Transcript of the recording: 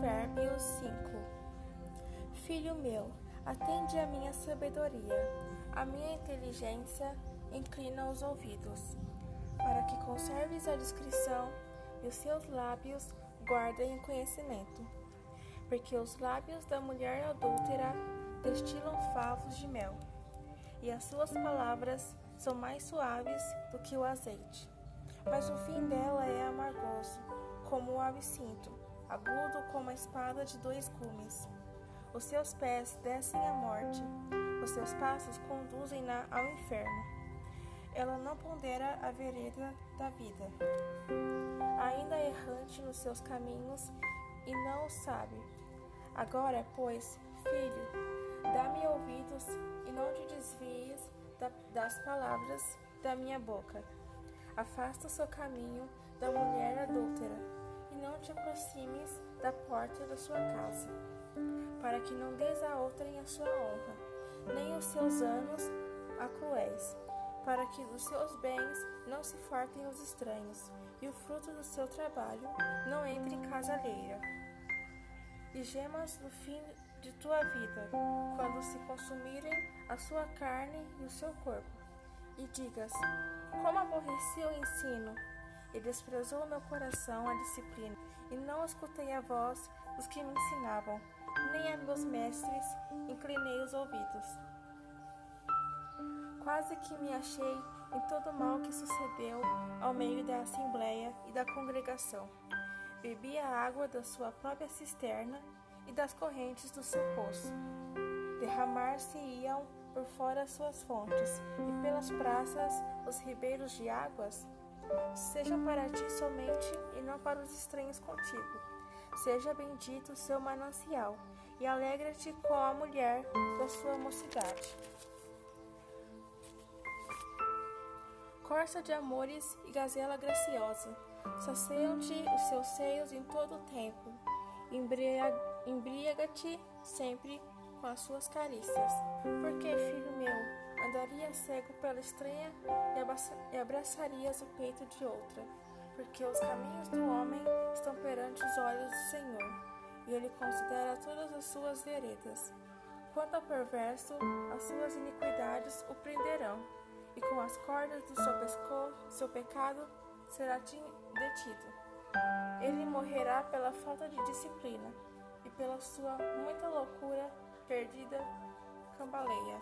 Provérbios 5 Filho meu, atende a minha sabedoria, a minha inteligência inclina os ouvidos, para que conserves a discrição e os seus lábios guardem o conhecimento. Porque os lábios da mulher adúltera destilam favos de mel, e as suas palavras são mais suaves do que o azeite. Mas o fim dela é amargoso, como o absinto, agudo como a espada de dois gumes. Os seus pés descem à morte, os seus passos conduzem-na ao inferno. Ela não pondera a vereda da vida, ainda errante nos seus caminhos, e não o sabe. Agora, pois, filho, dá-me ouvidos e não te desvies das palavras da minha boca. Afasta o seu caminho da mulher adúltera não te aproximes da porta da sua casa, para que não des a outrem a sua honra, nem os seus anos a cruéis, para que dos seus bens não se fartem os estranhos, e o fruto do seu trabalho não entre em casa alheira. E gemas no fim de tua vida, quando se consumirem a sua carne e o seu corpo, e digas: Como aborreci o ensino, e desprezou meu coração a disciplina, e não escutei a voz dos que me ensinavam, nem a meus mestres inclinei os ouvidos. Quase que me achei em todo o mal que sucedeu ao meio da assembleia e da congregação. Bebi a água da sua própria cisterna e das correntes do seu poço. Derramar-se-iam por fora suas fontes, e pelas praças os ribeiros de águas. Sejam para ti somente e não para os estranhos contigo. Seja bendito o seu manancial, e alegra-te com a mulher da sua mocidade. Corça de amores e gazela graciosa, saciam-te os seus seios em todo o tempo. Embriaga-te sempre com as suas carícias. Porque, filho meu, andaria cego pela estranha e abraçarias o peito de outra? Porque os caminhos do homem estão perante os olhos do Senhor, e ele considera todas as suas veredas. Quanto ao perverso, as suas iniquidades o prenderão, e com as cordas do seu pescoço, seu pecado será detido. Ele morrerá pela falta de disciplina, e pela sua muita loucura perdida cambaleia.